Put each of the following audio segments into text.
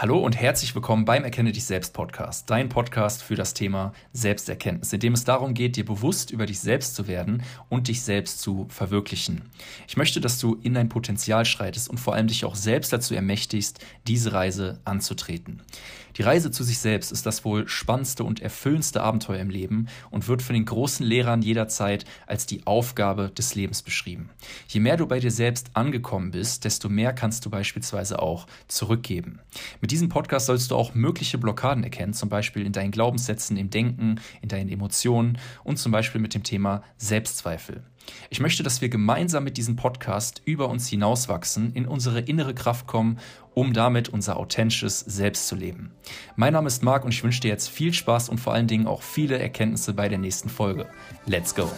Hallo und herzlich willkommen beim Erkenne dich selbst Podcast, dein Podcast für das Thema Selbsterkenntnis, in dem es darum geht, dir bewusst über dich selbst zu werden und dich selbst zu verwirklichen. Ich möchte, dass du in dein Potenzial schreitest und vor allem dich auch selbst dazu ermächtigst, diese Reise anzutreten. Die Reise zu sich selbst ist das wohl spannendste und erfüllendste Abenteuer im Leben und wird von den großen Lehrern jederzeit als die Aufgabe des Lebens beschrieben. Je mehr du bei dir selbst angekommen bist, desto mehr kannst du beispielsweise auch zurückgeben. Mit diesem Podcast sollst du auch mögliche Blockaden erkennen, zum Beispiel in deinen Glaubenssätzen, im Denken, in deinen Emotionen und zum Beispiel mit dem Thema Selbstzweifel. Ich möchte, dass wir gemeinsam mit diesem Podcast über uns hinauswachsen, in unsere innere Kraft kommen, um damit unser authentisches Selbst zu leben. Mein Name ist Marc und ich wünsche dir jetzt viel Spaß und vor allen Dingen auch viele Erkenntnisse bei der nächsten Folge. Let's go!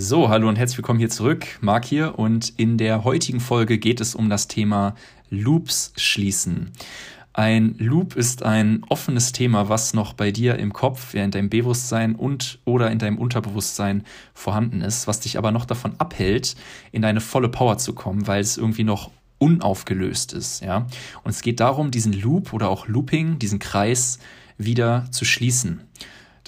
So, hallo und herzlich willkommen hier zurück. Marc hier und in der heutigen Folge geht es um das Thema Loops schließen. Ein Loop ist ein offenes Thema, was noch bei dir im Kopf, in deinem Bewusstsein und oder in deinem Unterbewusstsein vorhanden ist, was dich aber noch davon abhält, in deine volle Power zu kommen, weil es irgendwie noch unaufgelöst ist, ja. Und es geht darum, diesen Loop oder auch Looping, diesen Kreis wieder zu schließen.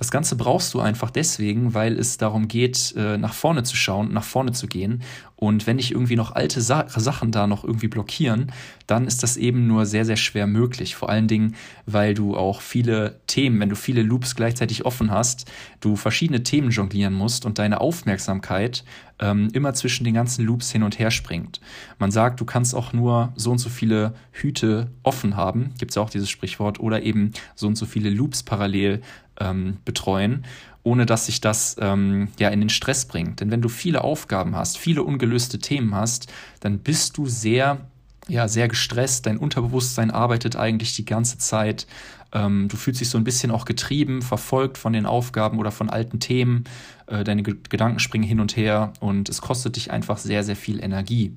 Das Ganze brauchst du einfach deswegen, weil es darum geht, äh, nach vorne zu schauen, nach vorne zu gehen. Und wenn dich irgendwie noch alte Sa Sachen da noch irgendwie blockieren, dann ist das eben nur sehr, sehr schwer möglich. Vor allen Dingen, weil du auch viele Themen, wenn du viele Loops gleichzeitig offen hast, du verschiedene Themen jonglieren musst und deine Aufmerksamkeit ähm, immer zwischen den ganzen Loops hin und her springt. Man sagt, du kannst auch nur so und so viele Hüte offen haben, gibt es ja auch dieses Sprichwort, oder eben so und so viele Loops parallel ähm, betreuen, ohne dass sich das ähm, ja in den Stress bringt. Denn wenn du viele Aufgaben hast, viele ungelöste Themen hast, dann bist du sehr ja, sehr gestresst, dein Unterbewusstsein arbeitet eigentlich die ganze Zeit. Ähm, du fühlst dich so ein bisschen auch getrieben, verfolgt von den Aufgaben oder von alten Themen. Äh, deine Gedanken springen hin und her und es kostet dich einfach sehr, sehr viel Energie.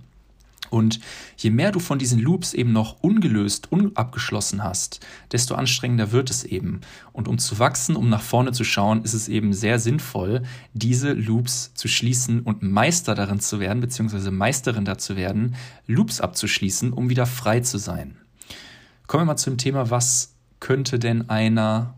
Und je mehr du von diesen Loops eben noch ungelöst, unabgeschlossen hast, desto anstrengender wird es eben. Und um zu wachsen, um nach vorne zu schauen, ist es eben sehr sinnvoll, diese Loops zu schließen und Meister darin zu werden, beziehungsweise Meisterin dazu werden, Loops abzuschließen, um wieder frei zu sein. Kommen wir mal zum Thema, was könnte denn einer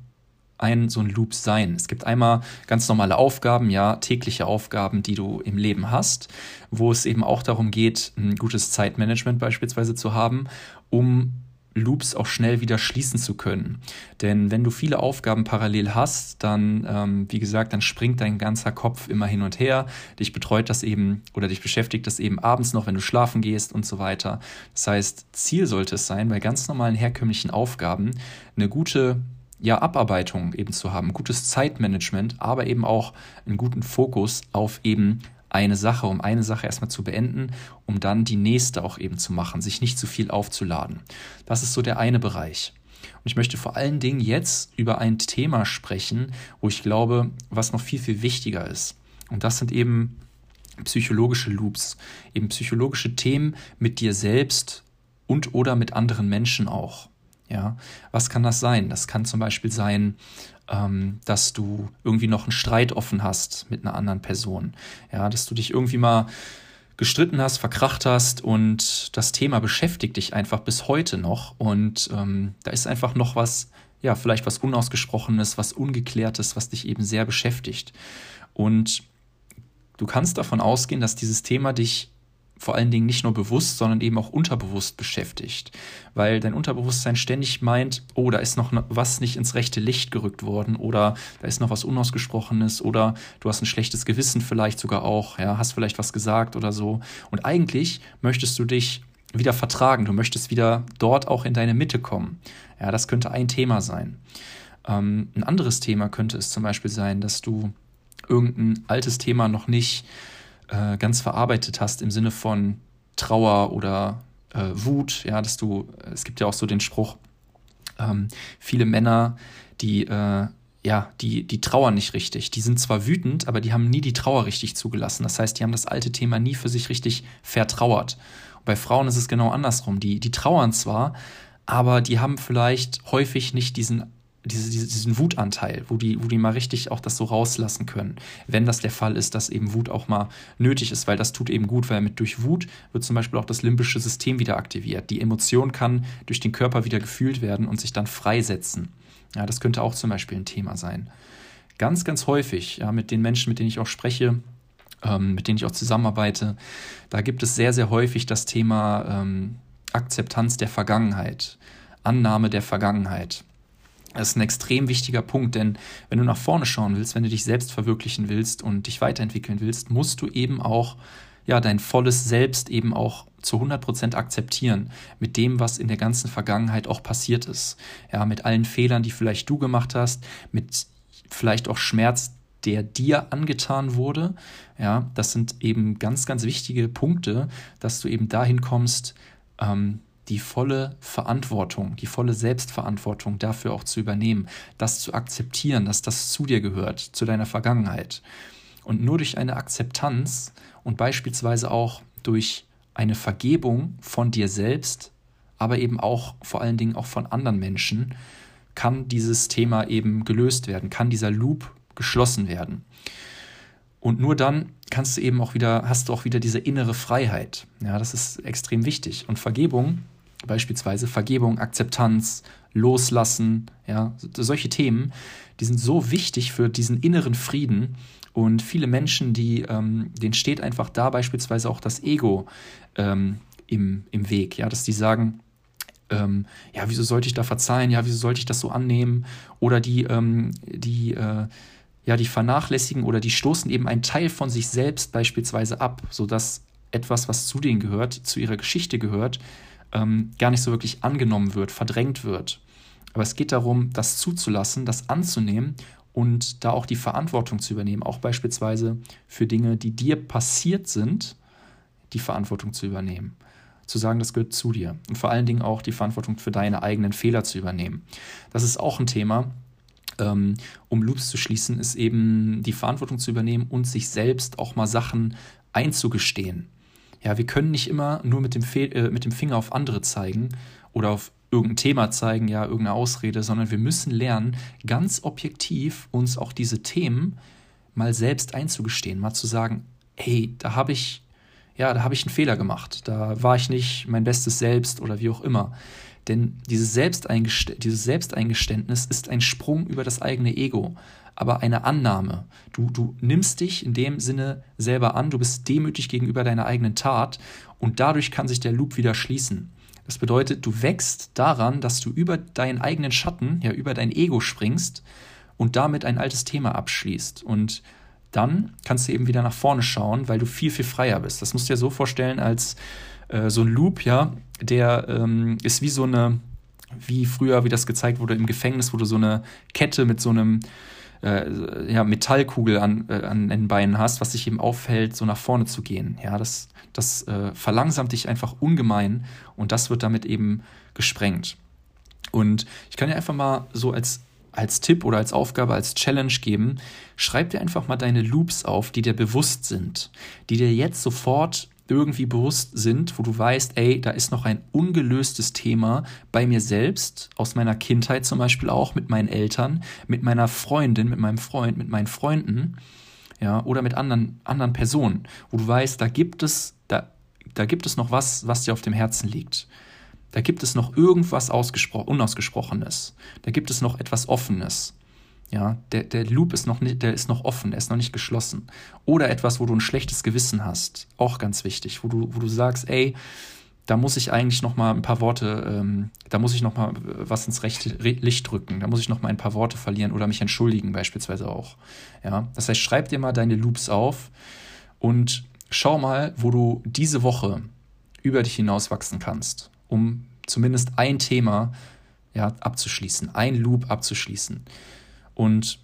ein so ein Loop sein. Es gibt einmal ganz normale Aufgaben, ja, tägliche Aufgaben, die du im Leben hast, wo es eben auch darum geht, ein gutes Zeitmanagement beispielsweise zu haben, um Loops auch schnell wieder schließen zu können. Denn wenn du viele Aufgaben parallel hast, dann, ähm, wie gesagt, dann springt dein ganzer Kopf immer hin und her. Dich betreut das eben oder dich beschäftigt das eben abends noch, wenn du schlafen gehst und so weiter. Das heißt, Ziel sollte es sein, bei ganz normalen herkömmlichen Aufgaben eine gute ja, Abarbeitung eben zu haben, gutes Zeitmanagement, aber eben auch einen guten Fokus auf eben eine Sache, um eine Sache erstmal zu beenden, um dann die nächste auch eben zu machen, sich nicht zu viel aufzuladen. Das ist so der eine Bereich. Und ich möchte vor allen Dingen jetzt über ein Thema sprechen, wo ich glaube, was noch viel, viel wichtiger ist. Und das sind eben psychologische Loops, eben psychologische Themen mit dir selbst und oder mit anderen Menschen auch. Ja, was kann das sein? Das kann zum Beispiel sein, ähm, dass du irgendwie noch einen Streit offen hast mit einer anderen Person. Ja, dass du dich irgendwie mal gestritten hast, verkracht hast und das Thema beschäftigt dich einfach bis heute noch und ähm, da ist einfach noch was, ja, vielleicht was Unausgesprochenes, was Ungeklärtes, was dich eben sehr beschäftigt. Und du kannst davon ausgehen, dass dieses Thema dich vor allen Dingen nicht nur bewusst, sondern eben auch unterbewusst beschäftigt. Weil dein Unterbewusstsein ständig meint, oh, da ist noch was nicht ins rechte Licht gerückt worden oder da ist noch was Unausgesprochenes oder du hast ein schlechtes Gewissen vielleicht sogar auch, ja, hast vielleicht was gesagt oder so. Und eigentlich möchtest du dich wieder vertragen, du möchtest wieder dort auch in deine Mitte kommen. Ja, das könnte ein Thema sein. Ähm, ein anderes Thema könnte es zum Beispiel sein, dass du irgendein altes Thema noch nicht äh, ganz verarbeitet hast im Sinne von Trauer oder äh, Wut, ja, dass du, es gibt ja auch so den Spruch, ähm, viele Männer, die, äh, ja, die, die trauern nicht richtig. Die sind zwar wütend, aber die haben nie die Trauer richtig zugelassen. Das heißt, die haben das alte Thema nie für sich richtig vertrauert. Und bei Frauen ist es genau andersrum. Die, die trauern zwar, aber die haben vielleicht häufig nicht diesen diese, diesen Wutanteil, wo die, wo die mal richtig auch das so rauslassen können, wenn das der Fall ist, dass eben Wut auch mal nötig ist, weil das tut eben gut, weil mit durch Wut wird zum Beispiel auch das limbische System wieder aktiviert. Die Emotion kann durch den Körper wieder gefühlt werden und sich dann freisetzen. Ja, das könnte auch zum Beispiel ein Thema sein. Ganz, ganz häufig, ja, mit den Menschen, mit denen ich auch spreche, ähm, mit denen ich auch zusammenarbeite, da gibt es sehr, sehr häufig das Thema ähm, Akzeptanz der Vergangenheit, Annahme der Vergangenheit. Das ist ein extrem wichtiger Punkt, denn wenn du nach vorne schauen willst, wenn du dich selbst verwirklichen willst und dich weiterentwickeln willst, musst du eben auch ja, dein volles Selbst eben auch zu 100% akzeptieren mit dem, was in der ganzen Vergangenheit auch passiert ist. Ja, mit allen Fehlern, die vielleicht du gemacht hast, mit vielleicht auch Schmerz, der dir angetan wurde. Ja, das sind eben ganz, ganz wichtige Punkte, dass du eben dahin kommst, ähm, die volle Verantwortung, die volle Selbstverantwortung dafür auch zu übernehmen, das zu akzeptieren, dass das zu dir gehört, zu deiner Vergangenheit. Und nur durch eine Akzeptanz und beispielsweise auch durch eine Vergebung von dir selbst, aber eben auch vor allen Dingen auch von anderen Menschen, kann dieses Thema eben gelöst werden, kann dieser Loop geschlossen werden. Und nur dann kannst du eben auch wieder, hast du auch wieder diese innere Freiheit. Ja, das ist extrem wichtig. Und Vergebung Beispielsweise Vergebung, Akzeptanz, Loslassen, ja, solche Themen, die sind so wichtig für diesen inneren Frieden. Und viele Menschen, die, ähm, denen steht einfach da beispielsweise auch das Ego ähm, im, im Weg, ja, dass die sagen, ähm, ja, wieso sollte ich da verzeihen, ja, wieso sollte ich das so annehmen? Oder die, ähm, die, äh, ja, die vernachlässigen oder die stoßen eben einen Teil von sich selbst beispielsweise ab, sodass etwas, was zu denen gehört, zu ihrer Geschichte gehört, ähm, gar nicht so wirklich angenommen wird, verdrängt wird. Aber es geht darum, das zuzulassen, das anzunehmen und da auch die Verantwortung zu übernehmen, auch beispielsweise für Dinge, die dir passiert sind, die Verantwortung zu übernehmen. Zu sagen, das gehört zu dir. Und vor allen Dingen auch die Verantwortung für deine eigenen Fehler zu übernehmen. Das ist auch ein Thema, ähm, um Loops zu schließen, ist eben die Verantwortung zu übernehmen und sich selbst auch mal Sachen einzugestehen. Ja, wir können nicht immer nur mit dem, Fe äh, mit dem Finger auf andere zeigen oder auf irgendein Thema zeigen, ja, irgendeine Ausrede, sondern wir müssen lernen, ganz objektiv uns auch diese Themen mal selbst einzugestehen, mal zu sagen, hey, da habe ich, ja, da habe ich einen Fehler gemacht, da war ich nicht mein bestes Selbst oder wie auch immer. Denn dieses, Selbsteingest dieses Selbsteingeständnis ist ein Sprung über das eigene Ego aber eine Annahme. Du, du nimmst dich in dem Sinne selber an, du bist demütig gegenüber deiner eigenen Tat und dadurch kann sich der Loop wieder schließen. Das bedeutet, du wächst daran, dass du über deinen eigenen Schatten, ja, über dein Ego springst und damit ein altes Thema abschließt. Und dann kannst du eben wieder nach vorne schauen, weil du viel, viel freier bist. Das musst du dir so vorstellen als äh, so ein Loop, ja, der ähm, ist wie so eine, wie früher, wie das gezeigt wurde im Gefängnis, wo du so eine Kette mit so einem äh, ja, Metallkugel an, äh, an den Beinen hast, was dich eben aufhält, so nach vorne zu gehen. Ja, das, das äh, verlangsamt dich einfach ungemein und das wird damit eben gesprengt. Und ich kann dir einfach mal so als, als Tipp oder als Aufgabe, als Challenge geben, schreib dir einfach mal deine Loops auf, die dir bewusst sind, die dir jetzt sofort irgendwie bewusst sind, wo du weißt, ey, da ist noch ein ungelöstes Thema bei mir selbst, aus meiner Kindheit zum Beispiel auch, mit meinen Eltern, mit meiner Freundin, mit meinem Freund, mit meinen Freunden, ja, oder mit anderen, anderen Personen, wo du weißt, da gibt es, da, da gibt es noch was, was dir auf dem Herzen liegt. Da gibt es noch irgendwas Unausgesprochenes. Da gibt es noch etwas Offenes. Ja, der, der Loop ist noch nicht, der ist noch offen, der ist noch nicht geschlossen. Oder etwas, wo du ein schlechtes Gewissen hast, auch ganz wichtig, wo du, wo du sagst, ey, da muss ich eigentlich noch mal ein paar Worte, ähm, da muss ich noch mal was ins rechte Licht drücken, da muss ich noch mal ein paar Worte verlieren oder mich entschuldigen beispielsweise auch. Ja, das heißt, schreib dir mal deine Loops auf und schau mal, wo du diese Woche über dich hinauswachsen kannst, um zumindest ein Thema ja, abzuschließen, ein Loop abzuschließen. Und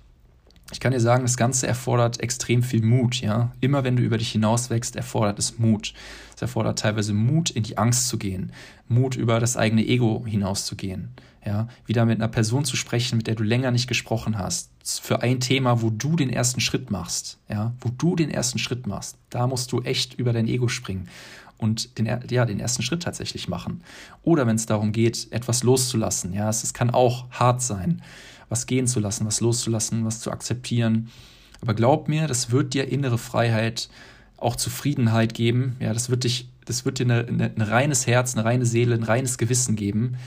ich kann dir sagen, das Ganze erfordert extrem viel Mut, ja. Immer wenn du über dich hinauswächst, erfordert es Mut. Es erfordert teilweise Mut, in die Angst zu gehen, Mut, über das eigene Ego hinauszugehen, ja. Wieder mit einer Person zu sprechen, mit der du länger nicht gesprochen hast, für ein Thema, wo du den ersten Schritt machst, ja, wo du den ersten Schritt machst. Da musst du echt über dein Ego springen und den, ja, den ersten Schritt tatsächlich machen. Oder wenn es darum geht, etwas loszulassen, ja, es, es kann auch hart sein was gehen zu lassen, was loszulassen, was zu akzeptieren. Aber glaub mir, das wird dir innere Freiheit, auch Zufriedenheit geben. Ja, das wird dich, das wird dir eine, eine, ein reines Herz, eine reine Seele, ein reines Gewissen geben.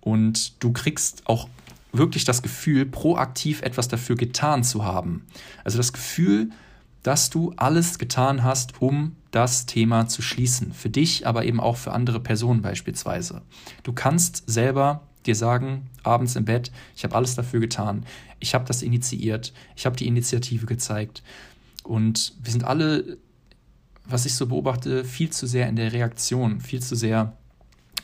Und du kriegst auch wirklich das Gefühl, proaktiv etwas dafür getan zu haben. Also das Gefühl, dass du alles getan hast, um das Thema zu schließen. Für dich, aber eben auch für andere Personen beispielsweise. Du kannst selber dir sagen, abends im Bett, ich habe alles dafür getan, ich habe das initiiert, ich habe die Initiative gezeigt. Und wir sind alle, was ich so beobachte, viel zu sehr in der Reaktion, viel zu sehr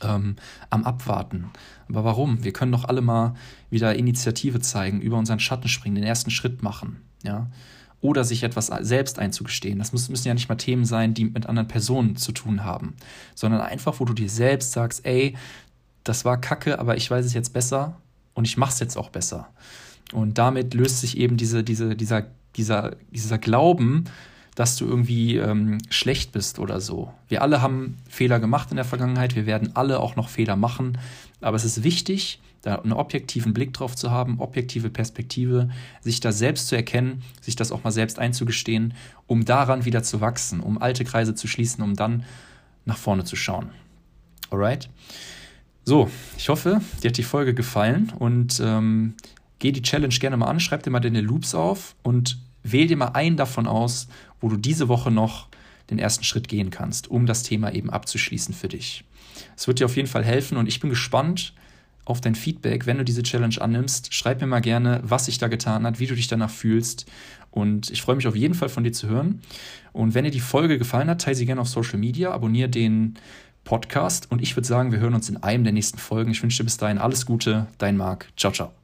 ähm, am Abwarten. Aber warum? Wir können doch alle mal wieder Initiative zeigen, über unseren Schatten springen, den ersten Schritt machen. Ja? oder sich etwas selbst einzugestehen. Das müssen ja nicht mal Themen sein, die mit anderen Personen zu tun haben, sondern einfach, wo du dir selbst sagst, ey, das war kacke, aber ich weiß es jetzt besser und ich mache es jetzt auch besser. Und damit löst sich eben diese, diese, dieser, dieser, dieser Glauben, dass du irgendwie ähm, schlecht bist oder so. Wir alle haben Fehler gemacht in der Vergangenheit, wir werden alle auch noch Fehler machen, aber es ist wichtig, da einen objektiven Blick drauf zu haben, objektive Perspektive, sich da selbst zu erkennen, sich das auch mal selbst einzugestehen, um daran wieder zu wachsen, um alte Kreise zu schließen, um dann nach vorne zu schauen. Alright? So, ich hoffe, dir hat die Folge gefallen und ähm, geh die Challenge gerne mal an, schreib dir mal deine Loops auf und wähl dir mal einen davon aus, wo du diese Woche noch den ersten Schritt gehen kannst, um das Thema eben abzuschließen für dich. Es wird dir auf jeden Fall helfen und ich bin gespannt, auf dein Feedback, wenn du diese Challenge annimmst. Schreib mir mal gerne, was sich da getan hat, wie du dich danach fühlst. Und ich freue mich auf jeden Fall von dir zu hören. Und wenn dir die Folge gefallen hat, teile sie gerne auf Social Media, abonniere den Podcast. Und ich würde sagen, wir hören uns in einem der nächsten Folgen. Ich wünsche dir bis dahin alles Gute. Dein Marc. Ciao, ciao.